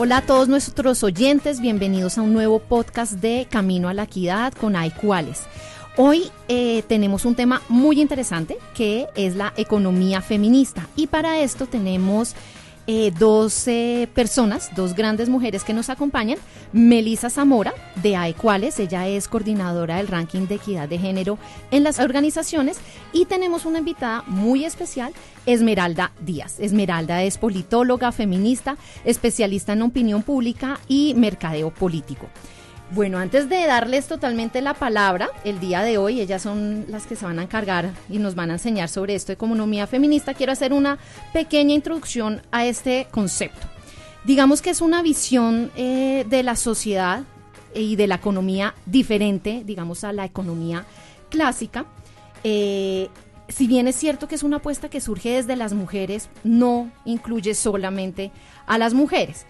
Hola a todos nuestros oyentes, bienvenidos a un nuevo podcast de Camino a la Equidad con Cuales. Hoy eh, tenemos un tema muy interesante que es la economía feminista y para esto tenemos eh, dos personas, dos grandes mujeres que nos acompañan. Melisa Zamora, de AECuales, ella es coordinadora del ranking de equidad de género en las organizaciones. Y tenemos una invitada muy especial, Esmeralda Díaz. Esmeralda es politóloga, feminista, especialista en opinión pública y mercadeo político. Bueno, antes de darles totalmente la palabra, el día de hoy, ellas son las que se van a encargar y nos van a enseñar sobre esto de economía feminista, quiero hacer una pequeña introducción a este concepto. Digamos que es una visión eh, de la sociedad y de la economía diferente, digamos, a la economía clásica. Eh, si bien es cierto que es una apuesta que surge desde las mujeres, no incluye solamente a las mujeres.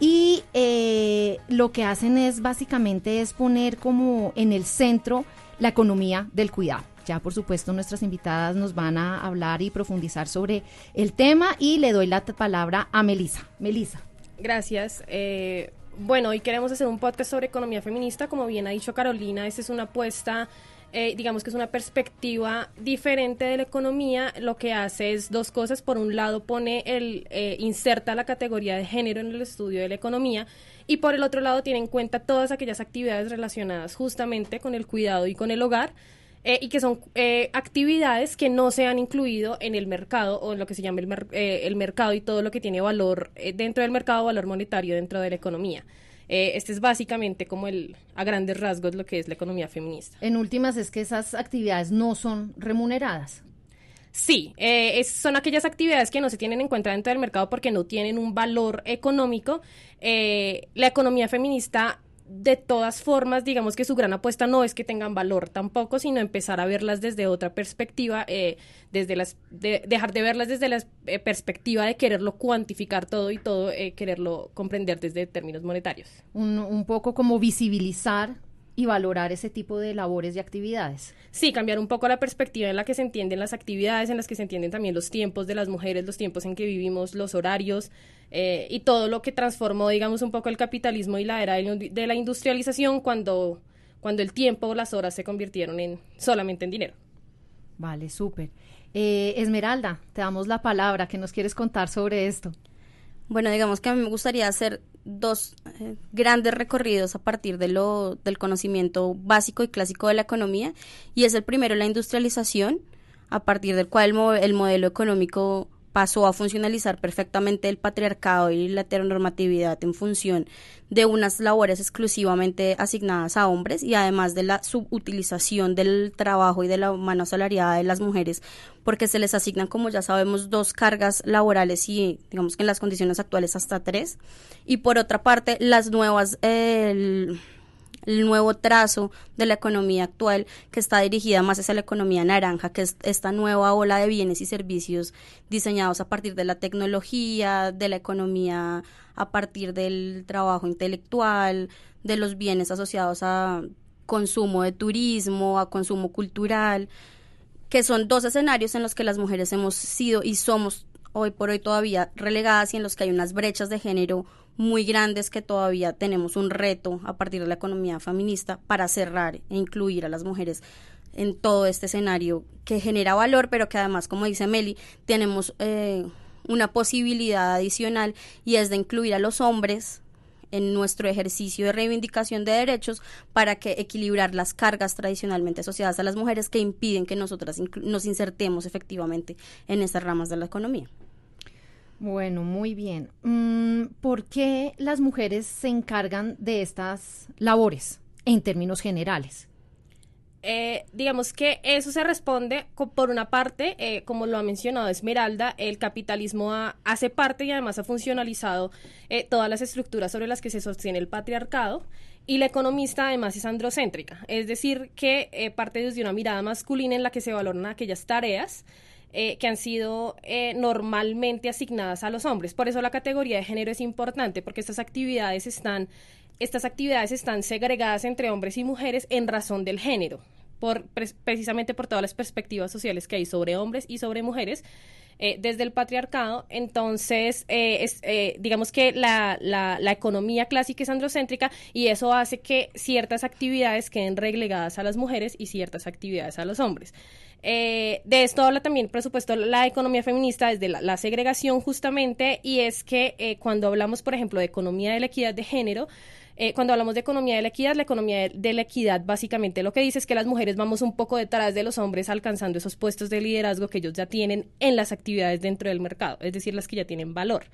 Y eh, lo que hacen es básicamente es poner como en el centro la economía del cuidado. Ya por supuesto nuestras invitadas nos van a hablar y profundizar sobre el tema y le doy la palabra a Melisa. Melisa. Gracias. Eh, bueno, hoy queremos hacer un podcast sobre economía feminista. Como bien ha dicho Carolina, esta es una apuesta eh, digamos que es una perspectiva diferente de la economía, lo que hace es dos cosas. Por un lado, pone el, eh, inserta la categoría de género en el estudio de la economía y por el otro lado tiene en cuenta todas aquellas actividades relacionadas justamente con el cuidado y con el hogar. Eh, y que son actividades que no se han incluido en el mercado o en lo que se llama el, el mercado y todo lo que tiene valor dentro del mercado, valor monetario dentro de la economía. Eh, este es básicamente como el, a grandes rasgos, lo que es la economía feminista. En últimas, es que esas actividades no son remuneradas. Sí, eh, son aquellas actividades que no se tienen en cuenta dentro del mercado porque no tienen un valor económico. Eh, la economía feminista de todas formas, digamos que su gran apuesta no es que tengan valor tampoco, sino empezar a verlas desde otra perspectiva, eh, desde las, dejar de verlas desde la eh, perspectiva de quererlo cuantificar todo y todo, eh, quererlo comprender desde términos monetarios. Un poco como visibilizar y valorar ese tipo de labores y actividades. Sí, cambiar un poco la perspectiva en la que se entienden las actividades, en las que se entienden también los tiempos de las mujeres, los tiempos en que vivimos, los horarios eh, y todo lo que transformó, digamos, un poco el capitalismo y la era de la industrialización cuando, cuando el tiempo o las horas se convirtieron en solamente en dinero. Vale, súper. Eh, Esmeralda, te damos la palabra. ¿Qué nos quieres contar sobre esto? Bueno, digamos que a mí me gustaría hacer dos eh, grandes recorridos a partir de lo, del conocimiento básico y clásico de la economía, y es el primero la industrialización, a partir del cual el modelo económico pasó a funcionalizar perfectamente el patriarcado y la heteronormatividad en función de unas labores exclusivamente asignadas a hombres y además de la subutilización del trabajo y de la mano salariada de las mujeres porque se les asignan como ya sabemos dos cargas laborales y digamos que en las condiciones actuales hasta tres. Y por otra parte las nuevas el nuevo trazo de la economía actual que está dirigida más hacia la economía naranja, que es esta nueva ola de bienes y servicios diseñados a partir de la tecnología, de la economía a partir del trabajo intelectual, de los bienes asociados a consumo de turismo, a consumo cultural, que son dos escenarios en los que las mujeres hemos sido y somos hoy por hoy todavía relegadas y en los que hay unas brechas de género muy grandes que todavía tenemos un reto a partir de la economía feminista para cerrar e incluir a las mujeres en todo este escenario que genera valor, pero que además, como dice Meli, tenemos eh, una posibilidad adicional y es de incluir a los hombres en nuestro ejercicio de reivindicación de derechos para que equilibrar las cargas tradicionalmente asociadas a las mujeres que impiden que nosotras nos insertemos efectivamente en estas ramas de la economía. Bueno, muy bien. Mm, ¿Por qué las mujeres se encargan de estas labores en términos generales? Eh, digamos que eso se responde por una parte, eh, como lo ha mencionado Esmeralda, el capitalismo hace parte y además ha funcionalizado eh, todas las estructuras sobre las que se sostiene el patriarcado y la economista además es androcéntrica, es decir, que parte desde una mirada masculina en la que se valoran aquellas tareas eh, que han sido eh, normalmente asignadas a los hombres. Por eso la categoría de género es importante, porque estas actividades están, estas actividades están segregadas entre hombres y mujeres en razón del género. Por, precisamente por todas las perspectivas sociales que hay sobre hombres y sobre mujeres. Eh, desde el patriarcado. Entonces, eh, eh, digamos que la, la, economía clásica es androcéntrica y eso hace que ciertas actividades queden relegadas a las mujeres y ciertas actividades a los hombres. de esto habla también, por supuesto, la economía feminista desde la, la segregación justamente y es que cuando hablamos, por ejemplo, de economía de la equidad de género, eh, cuando hablamos de economía de la equidad, la economía de, la equidad básicamente lo que dice es que las mujeres vamos un poco detrás de los hombres alcanzando esos puestos de liderazgo que ellos ya tienen en las actividades dentro del mercado, es decir, las que ya tienen valor.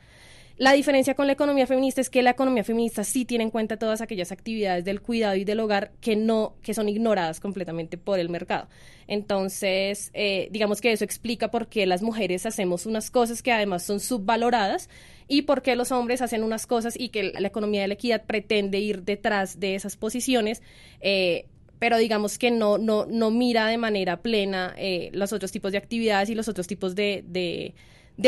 La diferencia con la economía feminista es que la economía feminista sí tiene en cuenta todas aquellas actividades del cuidado y del hogar que no, que son ignoradas completamente por el mercado. Entonces, eh, digamos que eso explica por qué las mujeres hacemos unas cosas que además son subvaloradas y por qué los hombres hacen unas cosas y que la economía de la equidad pretende ir detrás de esas posiciones. Eh, pero digamos que no, no, no mira de manera plena eh, los otros tipos de actividades y los otros tipos de de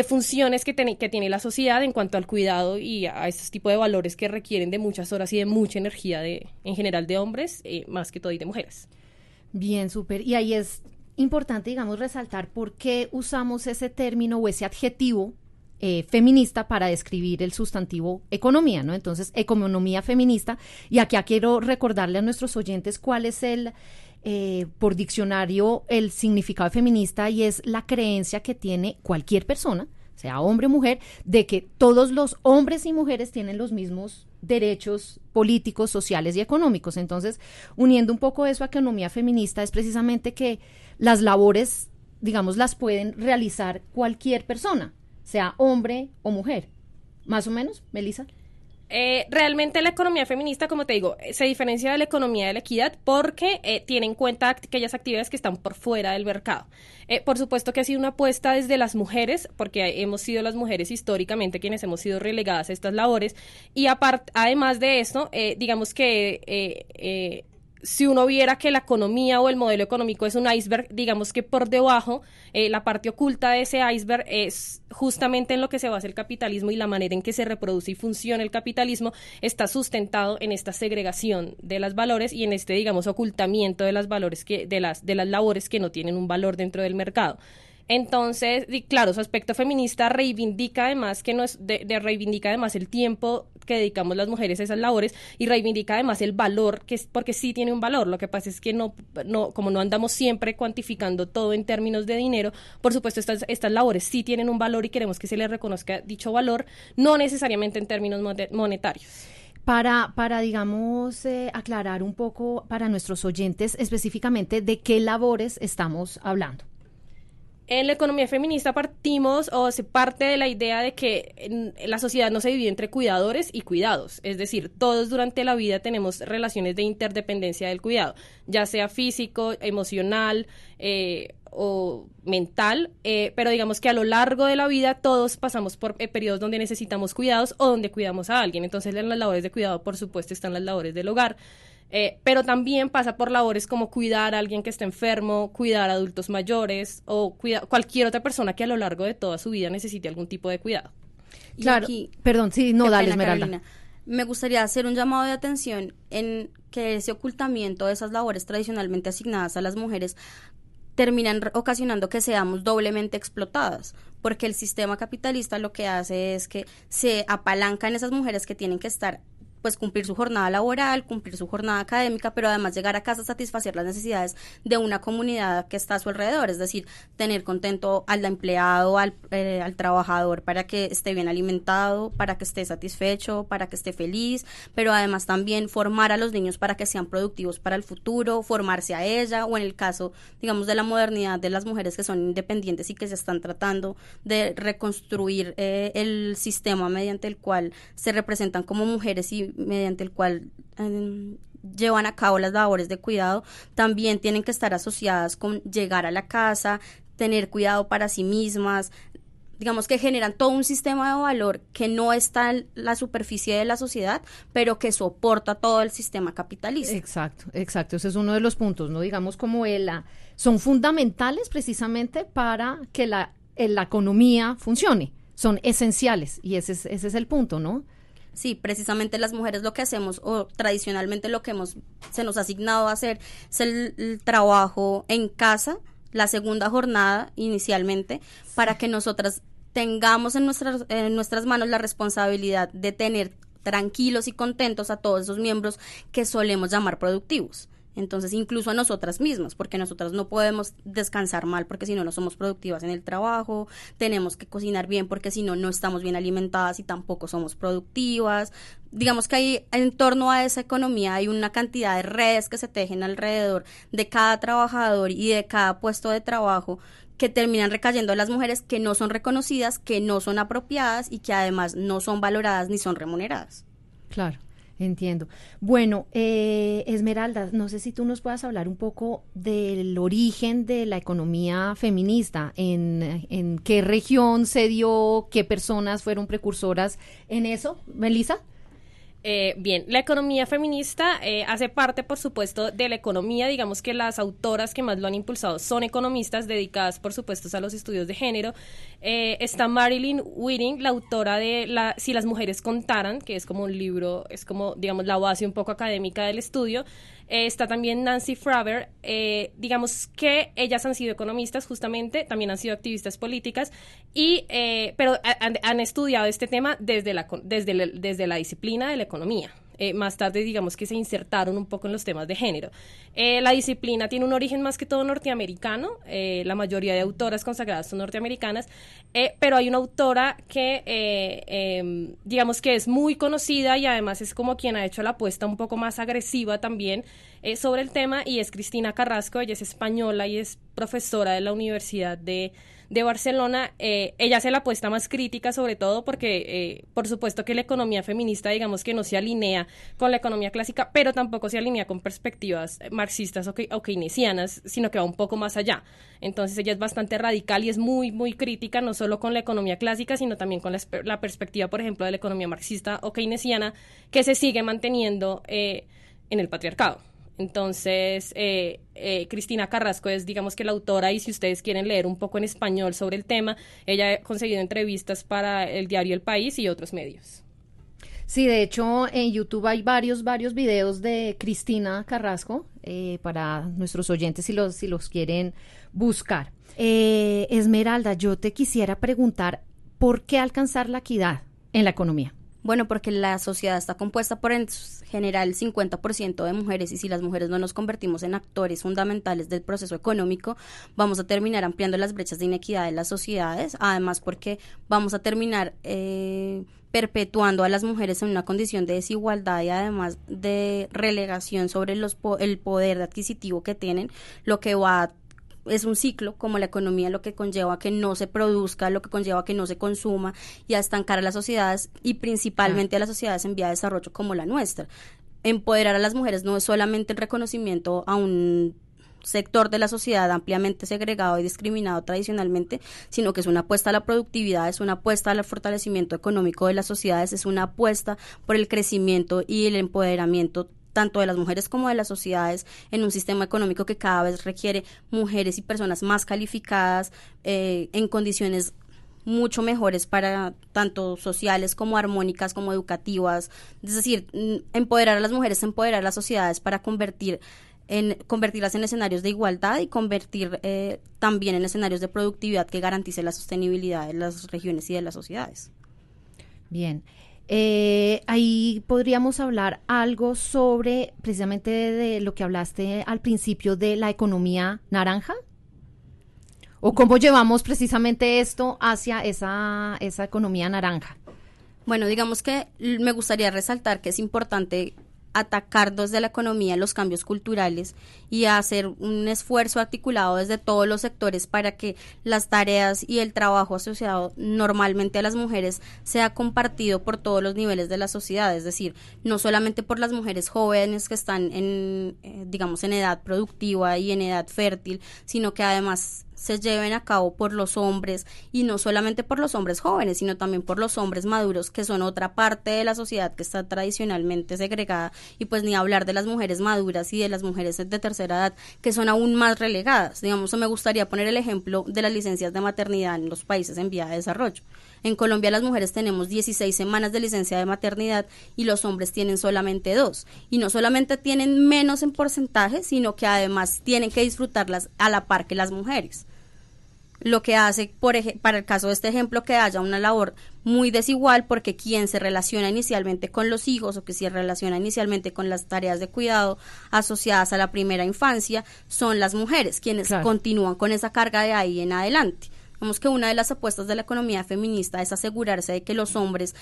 funciones que, que tiene la sociedad en cuanto al cuidado y a estos tipos de valores que requieren de muchas horas y de mucha energía de, en general de hombres, eh, más que todo y de mujeres. Bien, súper. Y ahí es importante, digamos, resaltar por qué usamos ese término o ese adjetivo eh, feminista para describir el sustantivo economía, ¿no? Entonces, economía feminista. Y aquí quiero recordarle a nuestros oyentes cuál es el eh, por diccionario el significado feminista y es la creencia que tiene cualquier persona, sea hombre o mujer, de que todos los hombres y mujeres tienen los mismos derechos políticos, sociales y económicos. Entonces, uniendo un poco eso a economía feminista, es precisamente que las labores, digamos, las pueden realizar cualquier persona, sea hombre o mujer. Más o menos, Melissa. Eh, realmente la economía feminista, como te digo, se diferencia de la economía de la equidad porque eh, tiene en cuenta aquellas actividades que están por fuera del mercado. Eh, por supuesto que ha sido una apuesta desde las mujeres, porque hemos sido las mujeres históricamente quienes hemos sido relegadas a estas labores. Y además de esto, digamos que si uno viera que la economía o el modelo económico es un iceberg, digamos que por debajo, eh, la parte oculta de ese iceberg es justamente en lo que se basa el capitalismo y la manera en que se reproduce y funciona el capitalismo está sustentado en esta segregación de las valores y en este, digamos, ocultamiento de las valores que, de las, de las labores que no tienen un valor dentro del mercado. Entonces, claro, su aspecto feminista reivindica además que no es de, reivindica además el tiempo que dedicamos las mujeres a esas labores y reivindica además el valor que es porque sí tiene un valor. Lo que pasa es que no, no como no andamos siempre cuantificando todo en términos de dinero, por supuesto estas, estas labores sí tienen un valor y queremos que se les reconozca dicho valor, no necesariamente en términos monetarios. Para, para, digamos, eh, aclarar un poco para nuestros oyentes específicamente de qué labores estamos hablando. En la economía feminista partimos o se parte de la idea de que la sociedad no se divide entre cuidadores y cuidados. Es decir, todos durante la vida tenemos relaciones de interdependencia del cuidado, ya sea físico, emocional eh, o mental, eh, pero digamos que a lo largo de la vida todos pasamos por eh, periodos donde necesitamos cuidados o donde cuidamos a alguien. Entonces en las labores de cuidado, por supuesto, están las labores del hogar. Eh, pero también pasa por labores como cuidar a alguien que está enfermo, cuidar a adultos mayores o cuidar cualquier otra persona que a lo largo de toda su vida necesite algún tipo de cuidado. Claro, perdón, sí, no, dale, Esmeralda. Me gustaría hacer un llamado de atención en que ese ocultamiento de esas labores tradicionalmente asignadas a las mujeres terminan ocasionando que seamos doblemente explotadas, porque el sistema capitalista lo que hace es que se apalanca en esas mujeres que tienen que estar pues cumplir su jornada laboral, cumplir su jornada académica, pero además llegar a casa satisfacer las necesidades de una comunidad que está a su alrededor, es decir, tener contento al empleado, al, eh, al trabajador para que esté bien alimentado, para que esté satisfecho, para que esté feliz, pero además también formar a los niños para que sean productivos para el futuro, formarse a ella o en el caso, digamos, de la modernidad de las mujeres que son independientes y que se están tratando de reconstruir eh, el sistema mediante el cual se representan como mujeres y mediante el cual em, llevan a cabo las labores de cuidado, también tienen que estar asociadas con llegar a la casa, tener cuidado para sí mismas, digamos que generan todo un sistema de valor que no está en la superficie de la sociedad, pero que soporta todo el sistema capitalista. Exacto, exacto. Ese es uno de los puntos, ¿no? Digamos como el, son fundamentales precisamente para que la, la economía funcione. Son esenciales y ese es, ese es el punto, ¿no? Sí, precisamente las mujeres lo que hacemos o tradicionalmente lo que hemos se nos ha asignado a hacer es el, trabajo en casa, la segunda jornada inicialmente, para que nosotras tengamos en nuestras, en nuestras manos la responsabilidad de tener tranquilos y contentos a todos esos miembros que solemos llamar productivos. Entonces, incluso a nosotras mismas, porque nosotras no podemos descansar mal, porque si no, no somos productivas en el trabajo, tenemos que cocinar bien, porque si no, no estamos bien alimentadas y tampoco somos productivas. Digamos que ahí, en torno a esa economía, hay una cantidad de redes que se tejen alrededor de cada trabajador y de cada puesto de trabajo que terminan recayendo a las mujeres que no son reconocidas, que no son apropiadas y que además no son valoradas ni son remuneradas. Claro. Entiendo. Bueno, eh, Esmeralda, no sé si tú nos puedas hablar un poco del origen de la economía feminista, en, en qué región se dio, qué personas fueron precursoras en eso, Melissa. Eh, bien, la economía feminista eh, hace parte, por supuesto, de la economía. Digamos que las autoras que más lo han impulsado son economistas dedicadas, por supuesto, a los estudios de género. Eh, está Marilyn Whiting, la autora de la, Si las mujeres contaran, que es como un libro, es como, digamos, la base un poco académica del estudio. Eh, está también Nancy Fraber. Eh, digamos que ellas han sido economistas, justamente, también han sido activistas políticas, y, eh, pero han, estudiado este tema desde la, desde, desde la disciplina de la economía. Eh, más tarde digamos que se insertaron un poco en los temas de género. Eh, la disciplina tiene un origen más que todo norteamericano, eh, la mayoría de autoras consagradas son norteamericanas, pero hay una autora que em, digamos que es muy conocida y además es como quien ha hecho la apuesta un poco más agresiva también sobre el tema y es Cristina Carrasco, ella es española y es profesora de la Universidad de de Barcelona, eh, ella hace la apuesta más crítica, sobre todo porque, eh, por supuesto, que la economía feminista, digamos que no se alinea con la economía clásica, pero tampoco se alinea con perspectivas marxistas o, o keynesianas, sino que va un poco más allá. Entonces, ella es bastante radical y es muy, muy crítica, no solo con la economía clásica, sino también con la, perspectiva, por ejemplo, de la economía marxista o keynesiana, que se sigue manteniendo eh, en el patriarcado. Entonces, eh, eh, Cristina Carrasco es, digamos que la autora, y si ustedes quieren leer un poco en español sobre el tema, ella ha conseguido entrevistas para el diario El País y otros medios. Sí, de hecho, en YouTube hay varios, varios videos de Cristina Carrasco eh, para nuestros oyentes si los, si los quieren buscar. Esmeralda, yo te quisiera preguntar, ¿por qué alcanzar la equidad en la economía? Bueno, porque la sociedad está compuesta por en general 50% de mujeres y si las mujeres no nos convertimos en actores fundamentales del proceso económico, vamos a terminar ampliando las brechas de inequidad de las sociedades, además porque vamos a terminar eh, perpetuando a las mujeres en una condición de desigualdad y además de relegación sobre los el poder adquisitivo que tienen, lo que va a es un ciclo, como la economía, lo que conlleva que no se produzca, lo que conlleva que no se consuma y a estancar a las sociedades y principalmente a las sociedades en vía de desarrollo como la nuestra. Empoderar a las mujeres no es solamente el reconocimiento a un sector de la sociedad ampliamente segregado y discriminado tradicionalmente, sino que es una apuesta a la productividad, es una apuesta al fortalecimiento económico de las sociedades, es una apuesta por el crecimiento y el empoderamiento tanto de las mujeres como de las sociedades en un sistema económico que cada vez requiere mujeres y personas más calificadas eh, en condiciones mucho mejores para tanto sociales como armónicas como educativas es decir empoderar a las mujeres empoderar a las sociedades para convertir en convertirlas en escenarios de igualdad y convertir eh, también en escenarios de productividad que garantice la sostenibilidad de las regiones y de las sociedades. Bien, eh, ahí podríamos hablar algo sobre precisamente de, lo que hablaste al principio de la economía naranja. ¿O cómo llevamos precisamente esto hacia esa, esa economía naranja? Bueno, digamos que me gustaría resaltar que es importante atacar desde la economía los cambios culturales y hacer un esfuerzo articulado desde todos los sectores para que las tareas y el trabajo asociado normalmente a las mujeres sea compartido por todos los niveles de la sociedad, es decir, no solamente por las mujeres jóvenes que están en, eh, digamos, en edad productiva y en edad fértil, sino que además se lleven a cabo por los hombres y no solamente por los hombres jóvenes, sino también por los hombres maduros, que son otra parte de la sociedad que está tradicionalmente segregada y pues ni hablar de las mujeres maduras y de las mujeres de tercera edad que son aún más relegadas. Digamos, me gustaría poner el ejemplo de las licencias de maternidad en los países en vía de desarrollo. En Colombia las mujeres tenemos 16 semanas de licencia de maternidad y los hombres tienen solamente dos. Y no solamente tienen menos en porcentaje, sino que además tienen que disfrutarlas a la par que las mujeres. Lo que hace, por para el caso de este ejemplo, que haya una labor muy desigual porque quien se relaciona inicialmente con los hijos o que se relaciona inicialmente con las tareas de cuidado asociadas a la primera infancia son las mujeres, quienes continúan con esa carga de ahí en adelante. Vemos que una de las apuestas de la economía feminista es asegurarse de que los hombres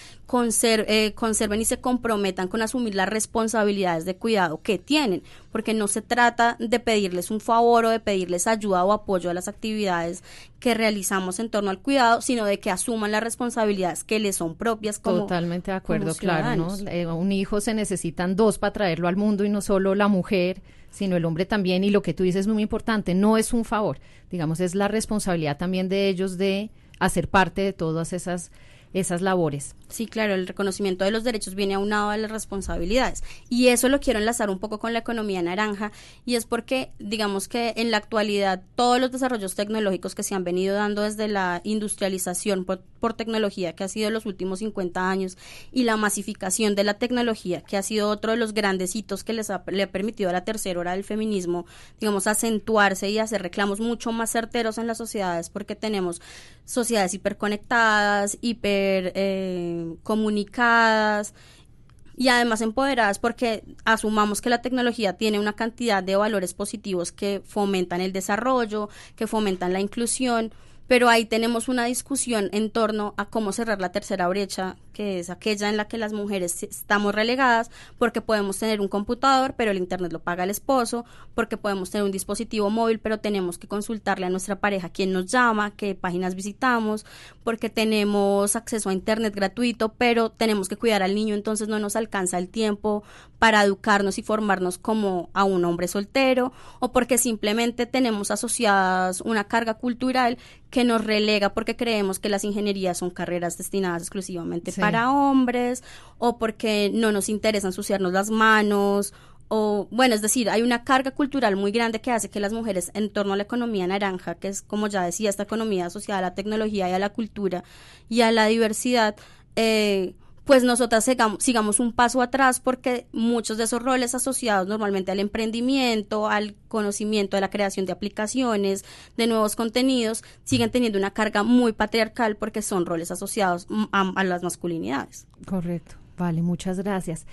eh, conserven y se comprometan con asumir las responsabilidades de cuidado que tienen, porque no se trata de pedirles un favor o de pedirles ayuda o apoyo a las actividades que realizamos en torno al cuidado, sino de que asuman las responsabilidades que les son propias como Totalmente de acuerdo, claro, ¿no? Eh, un hijo se necesitan dos para traerlo al mundo y no solo la mujer sino el hombre también. Y lo que tú dices es muy importante, no es un favor, digamos, es la responsabilidad también de ellos de hacer parte de todas esas esas labores. Sí, claro, el reconocimiento de los derechos viene aunado a las responsabilidades. Y eso lo quiero enlazar un poco con la economía naranja, y es porque, digamos que en la actualidad, todos los desarrollos tecnológicos que se han venido dando desde la industrialización por, tecnología, que ha sido los últimos 50 años, y la masificación de la tecnología, que ha sido otro de los grandes hitos que les ha, le ha permitido a la tercera hora del feminismo, digamos, acentuarse y hacer reclamos mucho más certeros en las sociedades, porque tenemos sociedades hiperconectadas, hiper eh, comunicadas y además empoderadas porque asumamos que la tecnología tiene una cantidad de valores positivos que fomentan el desarrollo, que fomentan la inclusión, pero ahí tenemos una discusión en torno a cómo cerrar la tercera brecha, que es aquella en la que las mujeres estamos relegadas porque podemos tener un computador, pero el internet lo paga el esposo, porque podemos tener un dispositivo móvil, pero tenemos que consultarle a nuestra pareja quién nos llama, qué páginas visitamos, porque tenemos acceso a internet gratuito, pero tenemos que cuidar al niño, entonces no nos alcanza el tiempo para educarnos y formarnos como a un hombre soltero, o porque simplemente tenemos asociadas una carga cultural que nos relega porque creemos que las ingenierías son carreras destinadas exclusivamente para hombres o porque no nos interesa ensuciarnos las manos o bueno, es decir, hay una carga cultural muy grande que hace que las mujeres en torno a la economía naranja, que es como ya decía, esta economía asociada a la tecnología y a la cultura y a la diversidad, eh, pues nosotras sigamos, un paso atrás porque muchos de esos roles asociados normalmente al emprendimiento, al conocimiento de la creación de aplicaciones, de nuevos contenidos, siguen teniendo una carga muy patriarcal porque son roles asociados a, las masculinidades. Correcto, vale, muchas gracias.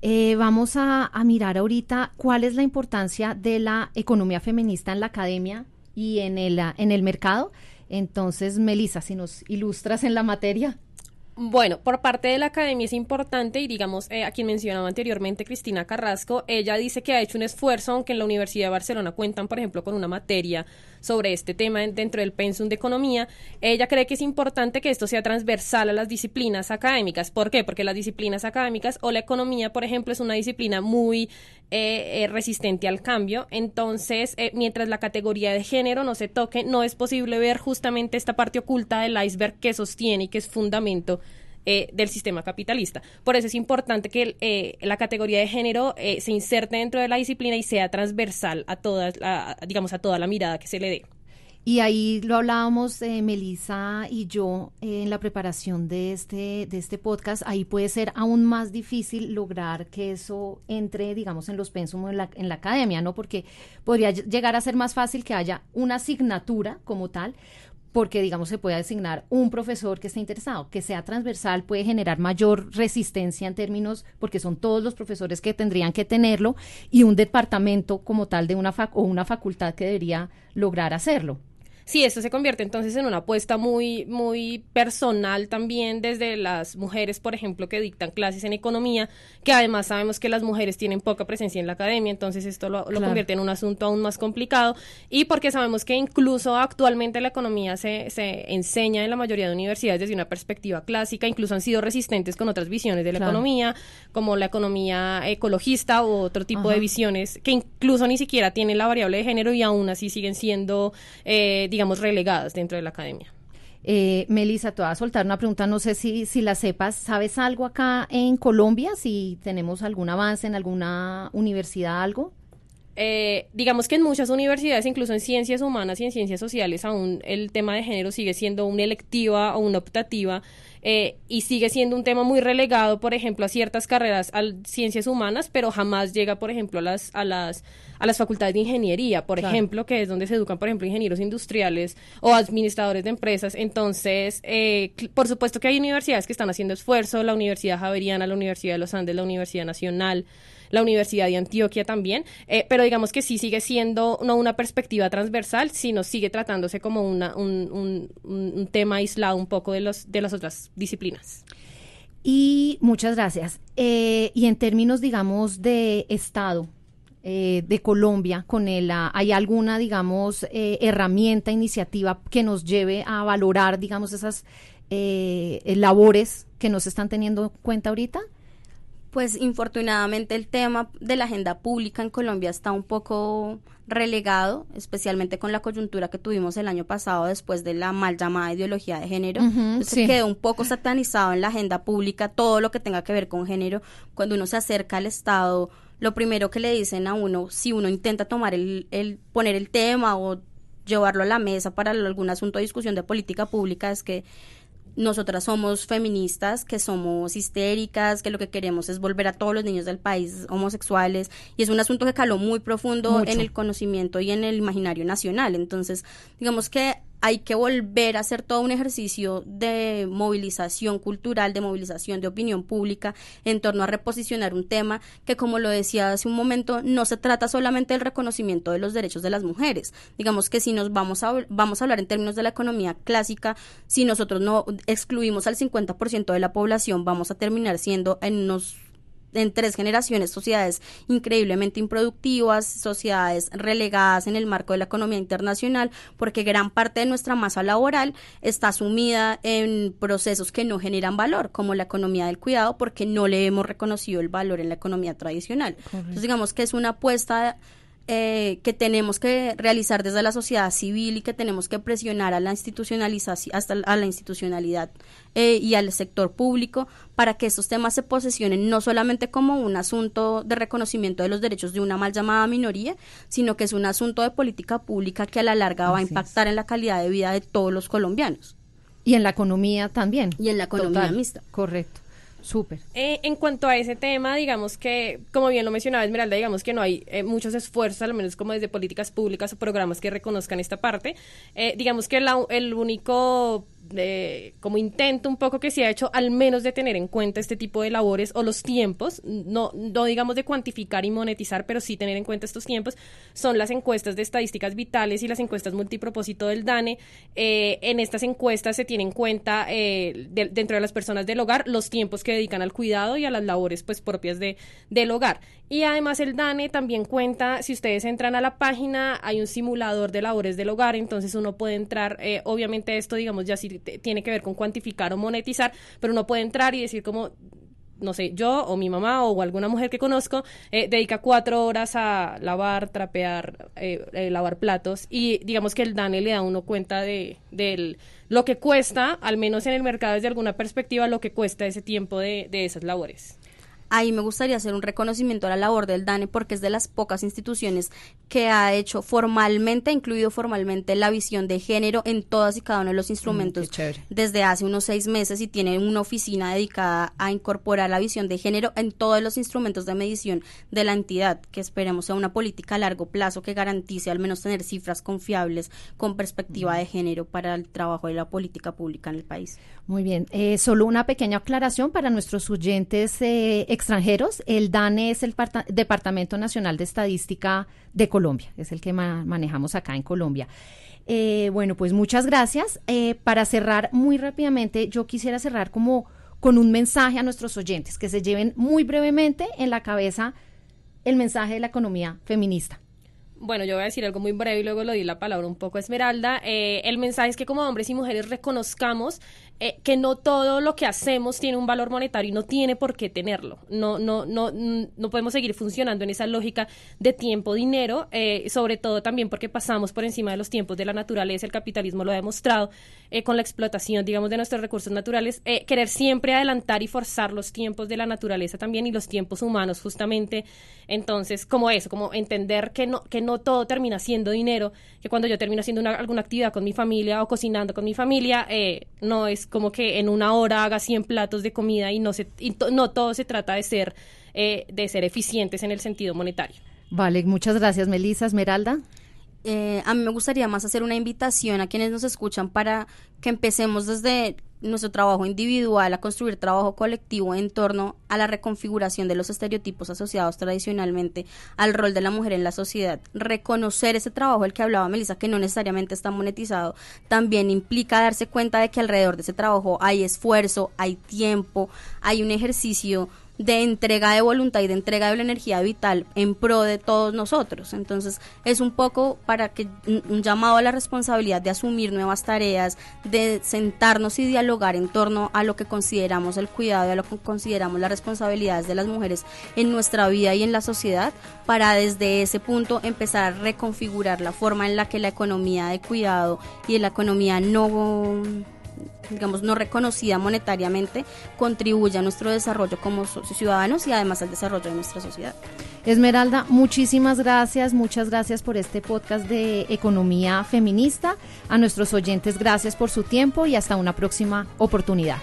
Eh, vamos a, a mirar ahorita cuál es la importancia de la economía feminista en la academia y en el, en el mercado. Entonces, Melissa, si nos ilustras en la materia. Bueno, por parte de la academia es importante y digamos, eh, a quien mencionaba anteriormente, Cristina Carrasco, ella dice que ha hecho un esfuerzo, aunque en la Universidad de Barcelona cuentan, por ejemplo, con una materia sobre este tema dentro del pensum de economía, ella cree que es importante que esto sea transversal a las disciplinas académicas. ¿Por qué? Porque las disciplinas académicas o la economía, por ejemplo, es una disciplina muy eh, eh, resistente al cambio. Entonces, mientras la categoría de género no se toque, no es posible ver justamente esta parte oculta del iceberg que sostiene y que es fundamento eh, del sistema capitalista. Por eso es importante que eh, la categoría de género eh, se inserte dentro de la disciplina y sea transversal a toda, digamos, a toda la mirada que se le dé. Y ahí lo hablábamos eh, Melissa y yo en la preparación de este, de este podcast. Ahí puede ser aún más difícil lograr que eso entre, digamos, en los pensum en la, en la academia, ¿no? Porque podría llegar a ser más fácil que haya una asignatura como tal, porque digamos se puede asignar un profesor que esté interesado, que sea transversal, puede generar mayor resistencia en términos, porque son todos los profesores que tendrían que tenerlo, y un departamento como tal de una o una facultad que debería lograr hacerlo. Sí, esto se convierte entonces en una apuesta muy, muy personal también desde las mujeres, por ejemplo, que dictan clases en economía, que además sabemos que las mujeres tienen poca presencia en la academia, entonces esto lo, convierte en un asunto aún más complicado y porque sabemos que incluso actualmente la economía se, se enseña en la mayoría de universidades desde una perspectiva clásica, incluso han sido resistentes con otras visiones de la economía, como la economía ecologista u otro tipo de visiones que incluso ni siquiera tienen la variable de género y aún así siguen siendo, eh, digamos, relegadas dentro de la academia. Eh, Melissa, te voy a soltar una pregunta, no sé si, si la sepas, ¿sabes algo acá en Colombia? Si tenemos algún avance en alguna universidad, algo. Eh, digamos que en muchas universidades, incluso en ciencias humanas y en ciencias sociales, aún el tema de género sigue siendo una electiva o una optativa eh, y sigue siendo un tema muy relegado, por ejemplo, a ciertas carreras, a ciencias humanas, pero jamás llega, por ejemplo, a las, a las, a las facultades de ingeniería, por ejemplo, que es donde se educan, por ejemplo, ingenieros industriales o administradores de empresas. Entonces, eh, por supuesto que hay universidades que están haciendo esfuerzo, la Universidad Javeriana, la Universidad de los Andes, la Universidad Nacional, la Universidad de Antioquia también, eh, pero digamos que sí sigue siendo no una perspectiva transversal, sino sigue tratándose como una, un, un, tema aislado un poco de, los, de las otras disciplinas. Y muchas gracias. Eh, y en términos, digamos, de Estado, eh, de Colombia con el, ¿hay alguna, digamos, herramienta, iniciativa que nos lleve a valorar, digamos, esas labores que nos están teniendo en cuenta ahorita? Pues infortunadamente el tema de la agenda pública en Colombia está un poco relegado, especialmente con la coyuntura que tuvimos el año pasado después de la mal llamada ideología de género. Se quedó un poco satanizado en la agenda pública todo lo que tenga que ver con género. Cuando uno se acerca al Estado, lo primero que le dicen a uno, si uno intenta tomar el, el poner el tema o llevarlo a la mesa para algún asunto de discusión de política pública es que nosotras somos feministas, que somos histéricas, que lo que queremos es volver a todos los niños del país homosexuales y es un asunto que caló muy profundo en el conocimiento y en el imaginario nacional. Entonces, digamos que hay que volver a hacer todo un ejercicio de movilización cultural, de movilización de opinión pública en torno a reposicionar un tema que, como lo decía hace un momento, no se trata solamente del reconocimiento de los derechos de las mujeres. Digamos que si nos vamos a, vamos a hablar en términos de la economía clásica, si nosotros no excluimos al 50% de la población, vamos a terminar siendo en unos en tres generaciones sociedades increíblemente improductivas, sociedades relegadas en el marco de la economía internacional, porque gran parte de nuestra masa laboral está sumida en procesos que no generan valor, como la economía del cuidado, porque no le hemos reconocido el valor en la economía tradicional. Entonces, digamos que es una apuesta eh, que tenemos que realizar desde la sociedad civil y que tenemos que presionar a la institucionalización, hasta a la institucionalidad eh, y al sector público para que estos temas se posesionen no solamente como un asunto de reconocimiento de los derechos de una mal llamada minoría, sino que es un asunto de política pública que a la larga va a impactar en la calidad de vida de todos los colombianos. Y en la economía también. Y en la economía mixta. Correcto. Súper. Eh, en cuanto a ese tema, digamos que, como bien lo mencionaba Esmeralda, digamos que no hay eh, muchos esfuerzos, al menos como desde políticas públicas o programas que reconozcan esta parte. Eh, digamos que el único de, como intento un poco que se ha hecho, al menos de tener en cuenta este tipo de labores o los tiempos, no, no digamos de cuantificar y monetizar, pero sí tener en cuenta estos tiempos, son las encuestas de estadísticas vitales y las encuestas multipropósito del DANE. Eh, en estas encuestas se tiene en cuenta eh, dentro de las personas del hogar los tiempos que dedican al cuidado y a las labores pues propias de, del hogar. Y además el DANE también cuenta, si ustedes entran a la página, hay un simulador de labores del hogar, entonces uno puede entrar, eh, obviamente esto digamos ya si tiene que ver con cuantificar o monetizar, pero uno puede entrar y decir como no sé, yo o mi mamá o alguna mujer que conozco eh, dedica cuatro horas a lavar, trapear, eh, eh, lavar platos y digamos que el DANE le da uno cuenta de, de lo que cuesta, al menos en el mercado desde alguna perspectiva, lo que cuesta ese tiempo de, de esas labores ahí me gustaría hacer un reconocimiento a la labor del DANE porque es de las pocas instituciones que ha hecho formalmente, incluido formalmente, la visión de género en todas y cada uno de los mm, instrumentos desde hace unos seis meses y tiene una oficina dedicada a incorporar la visión de género en todos los instrumentos de medición de la entidad, que esperemos sea una política a largo plazo que garantice al menos tener cifras confiables con perspectiva de género para el trabajo de la política pública en el país. Muy bien, eh, solo una pequeña aclaración para nuestros oyentes eh, extranjeros. El DANE es el Departamento Nacional de Estadística de Colombia, es el que manejamos acá en Colombia. Eh, bueno, pues muchas gracias. para cerrar muy rápidamente, yo quisiera cerrar como con un mensaje a nuestros oyentes, que se lleven muy brevemente en la cabeza el mensaje de la economía feminista. bueno, yo voy a decir algo muy breve y luego lo di la palabra un poco a Esmeralda. Eh, el mensaje es que como hombres y mujeres reconozcamos eh, que no todo lo que hacemos tiene un valor monetario y no tiene por qué tenerlo. No, no, no, no podemos seguir funcionando en esa lógica de tiempo, dinero, eh, sobre todo también porque pasamos por encima de los tiempos de la naturaleza. El capitalismo lo ha demostrado eh, con la explotación, digamos, de nuestros recursos naturales. querer siempre adelantar y forzar los tiempos de la naturaleza también y los tiempos humanos, justamente. Entonces, como eso, como entender que no, que no todo termina siendo dinero, que cuando yo termino haciendo alguna actividad con mi familia o cocinando con mi familia, no es como que en una hora haga 100 platos de comida y no, se, no todo se trata de ser, eh, de ser eficientes en el sentido monetario. Vale, muchas gracias, Melissa. Esmeralda. Eh, a mí me gustaría más hacer una invitación a quienes nos escuchan para que empecemos desde nuestro trabajo individual a construir trabajo colectivo en torno a la reconfiguración de los estereotipos asociados tradicionalmente al rol de la mujer en la sociedad. Reconocer ese trabajo del que hablaba Melissa, que no necesariamente está monetizado, también implica darse cuenta de que alrededor de ese trabajo hay esfuerzo, hay tiempo, hay un ejercicio de entrega de voluntad y de entrega de la energía vital en pro de todos nosotros. Entonces es un poco para que un llamado a la responsabilidad de asumir nuevas tareas, de sentarnos y dialogar en torno a lo que consideramos el cuidado y a lo que consideramos las responsabilidades de las mujeres en nuestra vida y en la sociedad, para desde ese punto empezar a reconfigurar la forma en la que la economía de cuidado y la economía no digamos, no reconocida monetariamente, contribuye a nuestro desarrollo como ciudadanos y además al desarrollo de nuestra sociedad. Esmeralda, muchísimas gracias, muchas gracias por este podcast de Economía Feminista. A nuestros oyentes, gracias por su tiempo y hasta una próxima oportunidad.